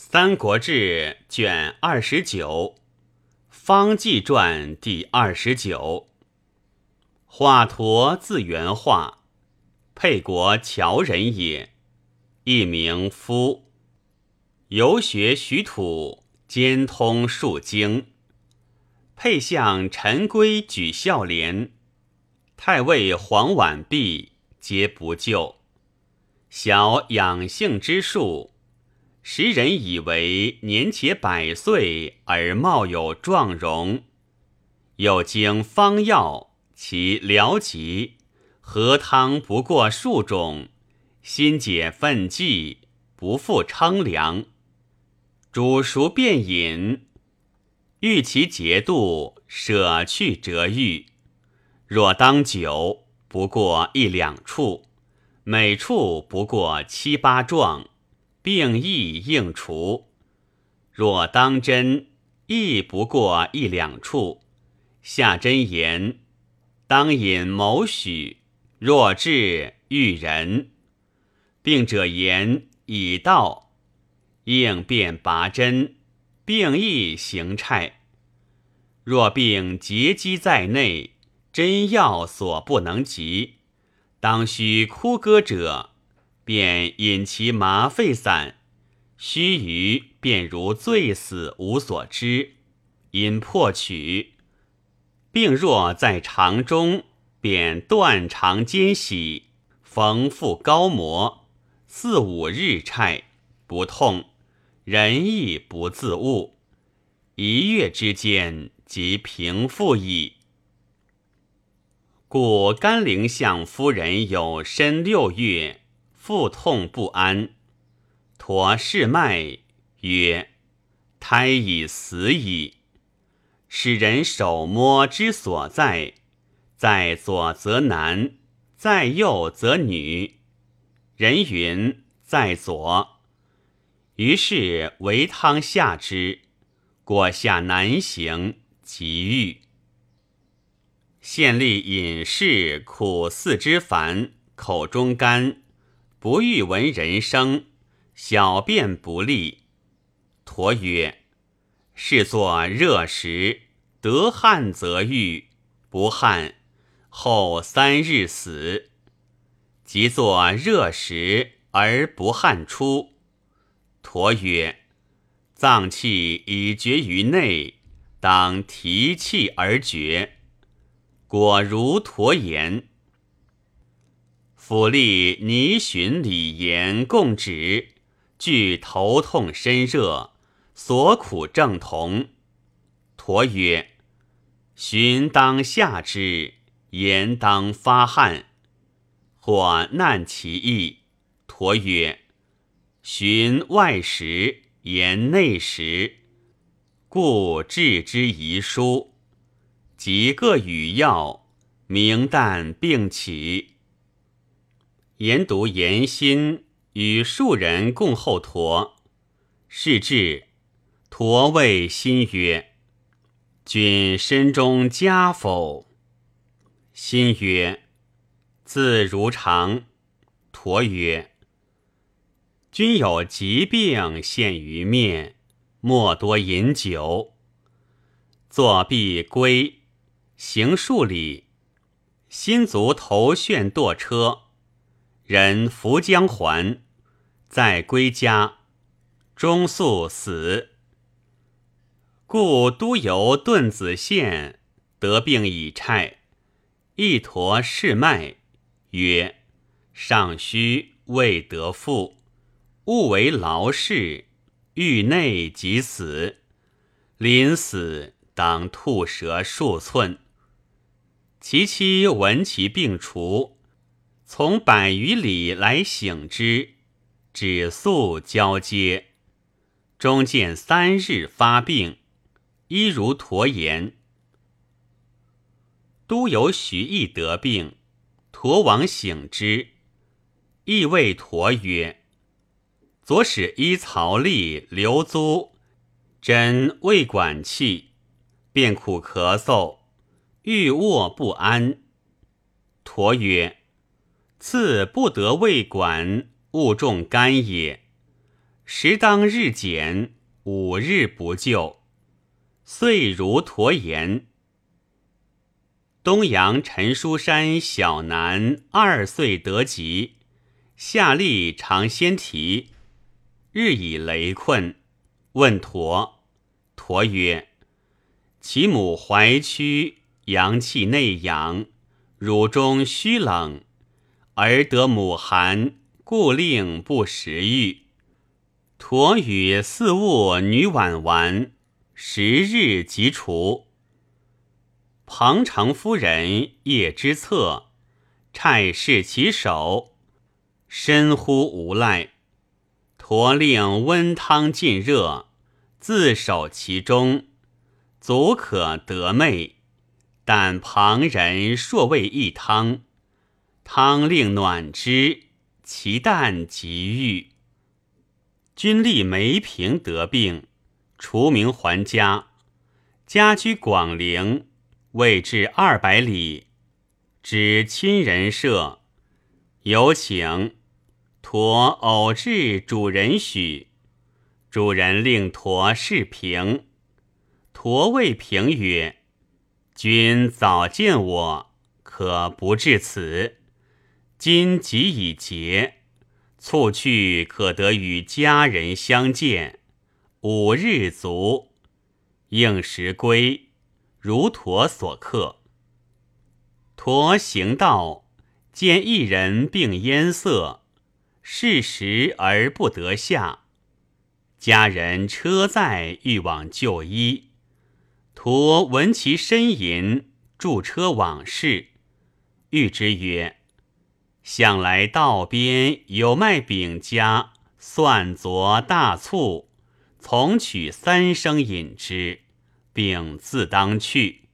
三国志》卷二十九，《方济传》第二十九。华佗字元化，沛国谯人也，一名夫。游学徐土，兼通数经。沛相陈规举孝廉，太尉黄婉璧皆不救。小养性之术。时人以为年且百岁而貌有壮容，又经方药，其疗疾，何汤不过数种，心解愤悸，不复称量。煮熟便饮，欲其节度，舍去折欲。若当酒，不过一两处，每处不过七八壮。病亦应除，若当针，亦不过一两处。下针言，当引某许。若治遇人，病者言已到，应便拔针，病亦行差。若病结积在内，针药所不能及，当须枯割者。便引其麻沸散，须臾便如醉死，无所知。因破取，病若在肠中，便断肠间喜，缝腹高摩，四五日差不痛，人亦不自悟。一月之间，即平复矣。故甘陵相夫人有身六月。腹痛不安，陀视脉曰：“胎已死矣。”使人手摸之所在，在左则男，在右则女。人云在左，于是为汤下之，果下难行，即愈。县吏隐士苦四肢烦，口中干。不欲闻人声，小便不利。陀曰：“是作热食，得汗则愈，不汗，后三日死。即作热食而不汗出。”陀曰：“脏气已绝于内，当提气而绝。”果如陀言。府吏倪寻、李严共旨，具头痛身热，所苦正同。陀曰：“寻当下之，言当发汗，或难其意。”陀曰：“寻外食，言内食，故治之遗书。即各与药，明旦并起。”研读言心与数人共后陀，是至，陀谓心曰：“君身中佳否？”心曰：“自如常。”陀曰：“君有疾病现于面，莫多饮酒。坐必归，行数里，心足头眩堕车。”人扶将还，再归家，终速死。故都邮顿子献得病已差，一陀视脉，曰：“尚虚未得复，勿为劳事，欲内即死。临死当吐舌数寸。”其妻闻其病除。从百余里来省之，止宿交接，中见三日发病，一如驼言。都由徐毅得病，驼王省之，亦谓驼曰：“左使依曹吏刘租，诊未管气，便苦咳嗽，欲卧不安。”驼曰。次不得胃管，误中肝也。时当日减，五日不救，遂如驼言。东阳陈书山小男二岁得疾，夏历常先啼，日以雷困。问驼，驼曰：“其母怀屈，阳气内养，乳中虚冷，而得母寒，故令不食欲。”驼与四物女婉玩，十日即除。庞长夫人夜之侧，差侍其手，深呼无赖。驼令温汤浸热，自守其中，足可得寐。但旁人硕未一汤，汤令暖之，其旦即愈。君立梅平得病，除名还家，家居广陵。未至二百里，知亲人舍，有请。驼偶至主人许，主人令驼视平。驼谓平曰：“君早见我，可不至此。今即已节，促去可得与家人相见。五日足，应时归。”如驼所克，驼行道，见一人病烟色，适时而不得下。家人车载欲往就医，驼闻其呻吟，驻车往事。欲之曰：“向来道边有卖饼家，蒜佐大醋，从取三升饮之。”并自当去，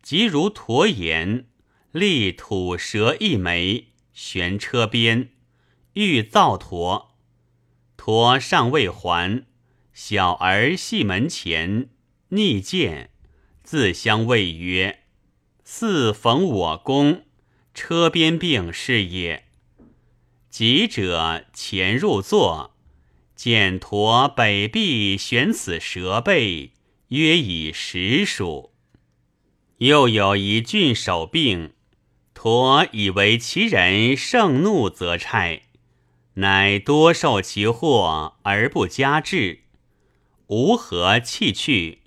即如驼言，立土蛇一枚，悬车边，欲造驼。驼尚未还，小儿系门前，逆见，自相谓曰：“似逢我公，车边病是也。”急者潜入座，见驼北壁悬此蛇背。约以十数，又有一郡守病，驼以为其人盛怒则差，乃多受其祸而不加治，无何弃去，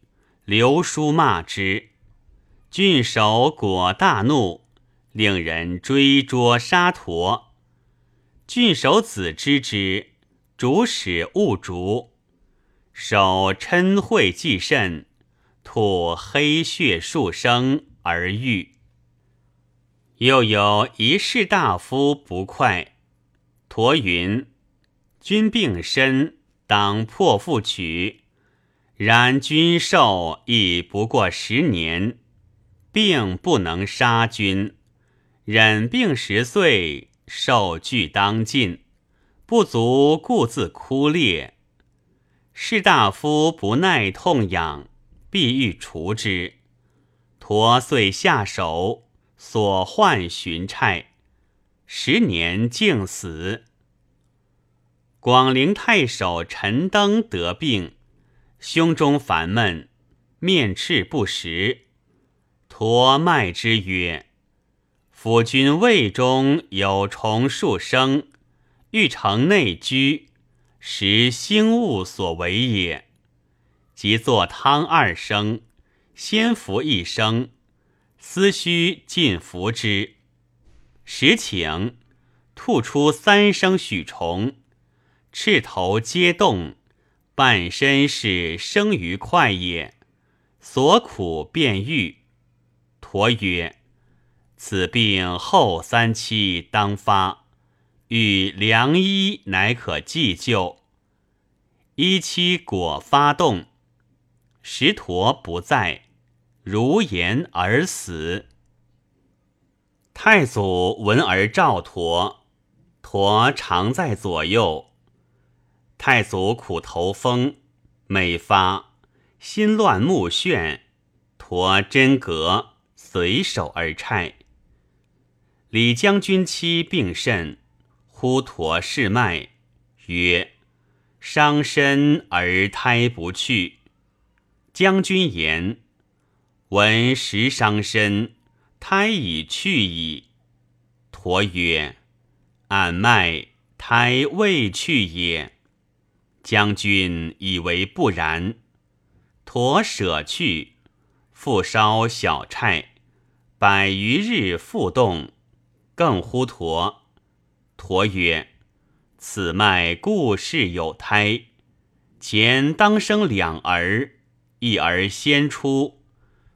留书骂之。郡守果大怒，令人追捉杀驼。郡守子知之，主使勿逐。守嗔恚既甚，吐黑血数升而愈。又有一士大夫不快，驼云：“君病身，当破腹取。然君寿亦不过十年，病不能杀君。忍病十岁，寿具当尽，不足故自枯裂。”士大夫不耐痛痒，必欲除之。驼遂下手，所患寻差，十年竟死。广陵太守陈登得病，胸中烦闷，面赤不食。驼脉之曰：“夫君胃中有虫数生，欲成内居。”食腥物所为也，即作汤二升，先服一升，思须尽服之。时请吐出三升许虫，赤头皆动，半身是生于快也。所苦便愈。驼曰：“此病后三期当发。”与良医乃可济救。一期果发动，石陀不在，如言而死。太祖闻而召陀，陀常在左右。太祖苦头风，每发心乱目眩，陀真格随手而差。李将军妻病甚。呼驼视脉，曰：“伤身而胎不去。将军言：“闻时伤身，胎已去矣。”陀曰：“俺脉胎未去也。”将军以为不然。陀舍去，复烧小柴，百余日复动，更呼陀。陀曰：“此脉故事有胎，前当生两儿，一儿先出，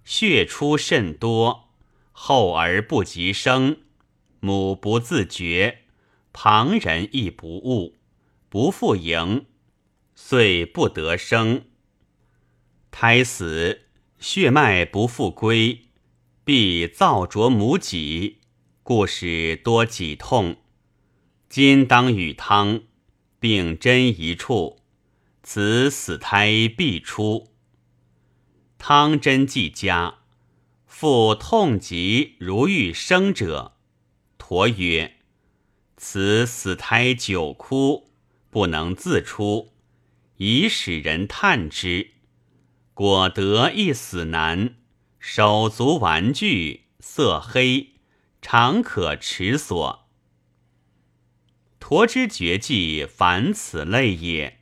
血出甚多，后儿不及生，母不自觉，旁人亦不悟，不复迎，遂不得生。胎死，血脉不复归，必造着母脊，故使多己痛。”今当与汤，并针一处，此死胎必出。汤针既加，复痛极如欲生者，陀曰：“此死胎久枯，不能自出，以使人探之。果得一死难，手足顽具，色黑，常可持所。”陀之绝技，凡此类也。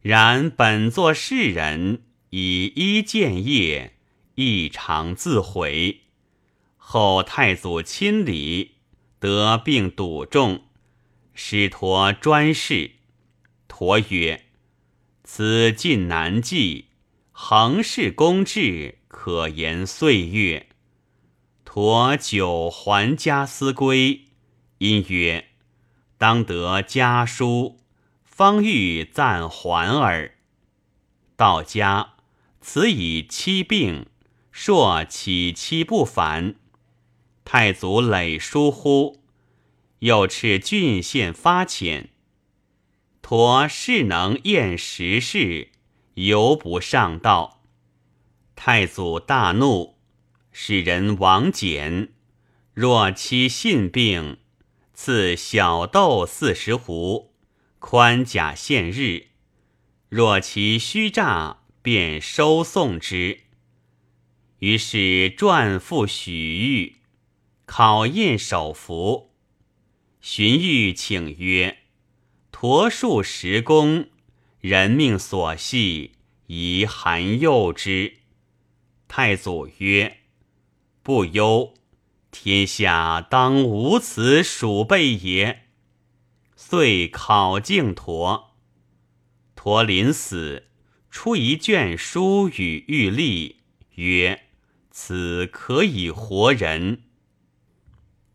然本作世人，以一见业，亦常自毁。后太祖亲礼，得病笃重，使陀专事。陀曰：“此尽难记，恒是公志，可言岁月。”陀久还家思归，因曰。当得家书，方欲暂还耳。到家，此以妻病，朔起期不返。太祖累疏忽，又斥郡县发遣。陀势能验时事，犹不上道。太祖大怒，使人王简，若其信病。赐小豆四十斛，宽甲限日。若其虚诈，便收送之。于是传付许玉，考验手服。荀彧请曰：“驼数十公，人命所系，宜含诱之。”太祖曰：“不忧。”天下当无此鼠辈也。遂考敬陀，陀临死，出一卷书与玉立，曰：“此可以活人。”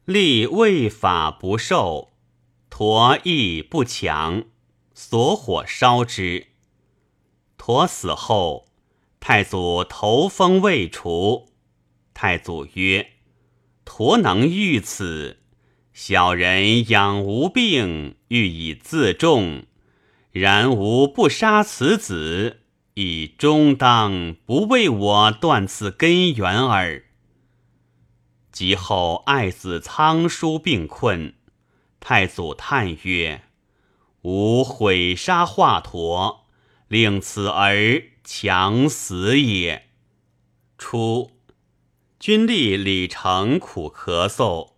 立未法不受，陀亦不强，所火烧之。陀死后，太祖头风未除，太祖曰。陀能遇此，小人养无病，欲以自重。然吾不杀此子，以终当不为我断此根源耳。及后爱子仓叔病困，太祖叹曰：“吾毁杀华佗，令此儿强死也。”初。君立李成苦咳嗽，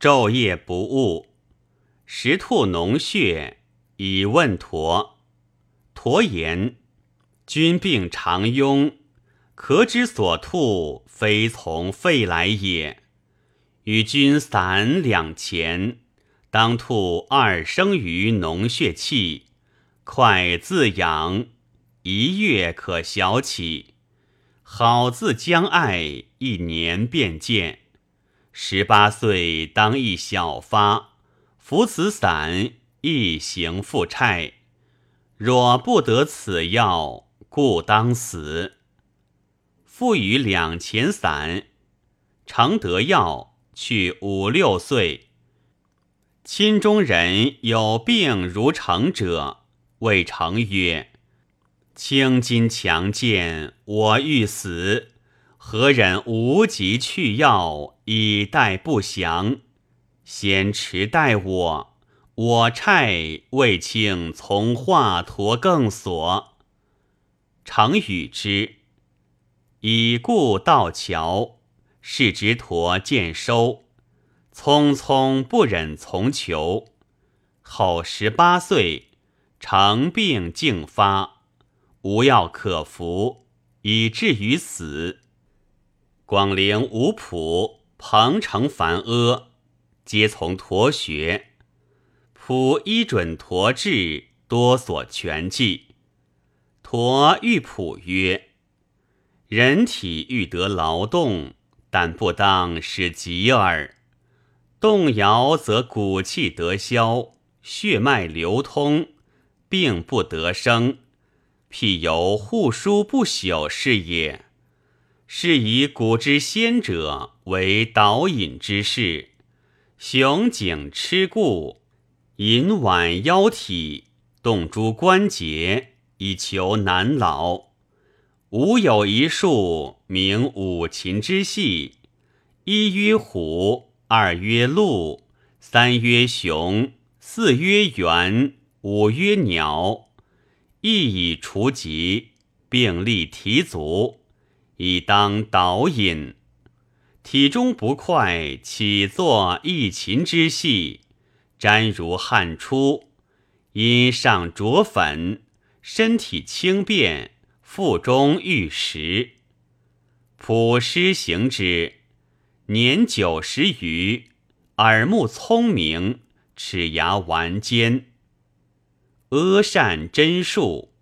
昼夜不悟，食吐脓血，以问驼。驼言：君病常痈，咳之所吐，非从肺来也。与君散两钱，当吐二升于脓血气，快自养，一月可小起。好自将爱，一年便见。十八岁当一小发，服此散，一行复差。若不得此药，故当死。复与两钱散，常得药，去五六岁。亲中人有病如成者，谓成曰。青筋强健，我欲死，何忍无极去药以待不祥？先持待我，我差未请从华佗更所。常与之。已故道桥，是执驼见收，匆匆不忍从求。后十八岁，成病竟发，无药可服，以至于死。广陵吴仆、彭城樊阿，皆从驼学。普依准驼志，多所全记。驼欲普曰：“人体欲得劳动，但不当使疾耳。动摇则骨气得消，血脉流通，病不得生。譬由护书不朽是也。是以古之先者为导引之事，雄颈吃固。”引脘腰体，动诸关节，以求难老。吾有一术，名五禽之戏：一曰虎，二曰鹿，三曰熊，四曰猿，五曰鸟。亦以除疾，并立提足，以当导引。体中不快，起作一禽之戏。沾如汗出，因上着粉，身体轻便，腹中欲食。普施行之，年九十余，耳目聪明，齿牙顽坚。阿善真术，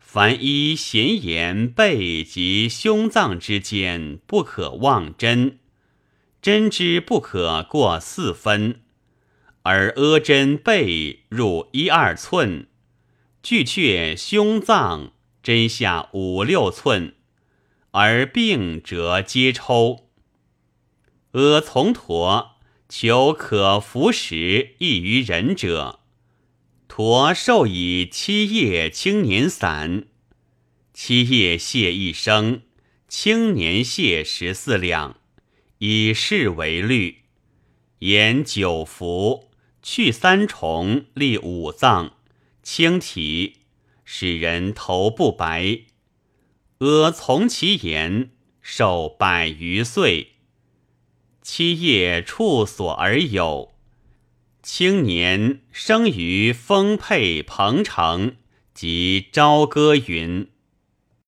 凡依咸言背及胸脏之间，不可妄针，针之不可过四分。而阿针背入一二寸，巨却胸脏针下五六寸，而病者皆抽。阿从陀求可服食易于人者，驼授以七叶青年散，七叶泻一升，青年泻十四两，以是为律，言九服。去三重，立五脏，清体，使人头不白。阿从其言，寿百余岁。七叶处所而有，青年生于丰沛彭城即朝歌云。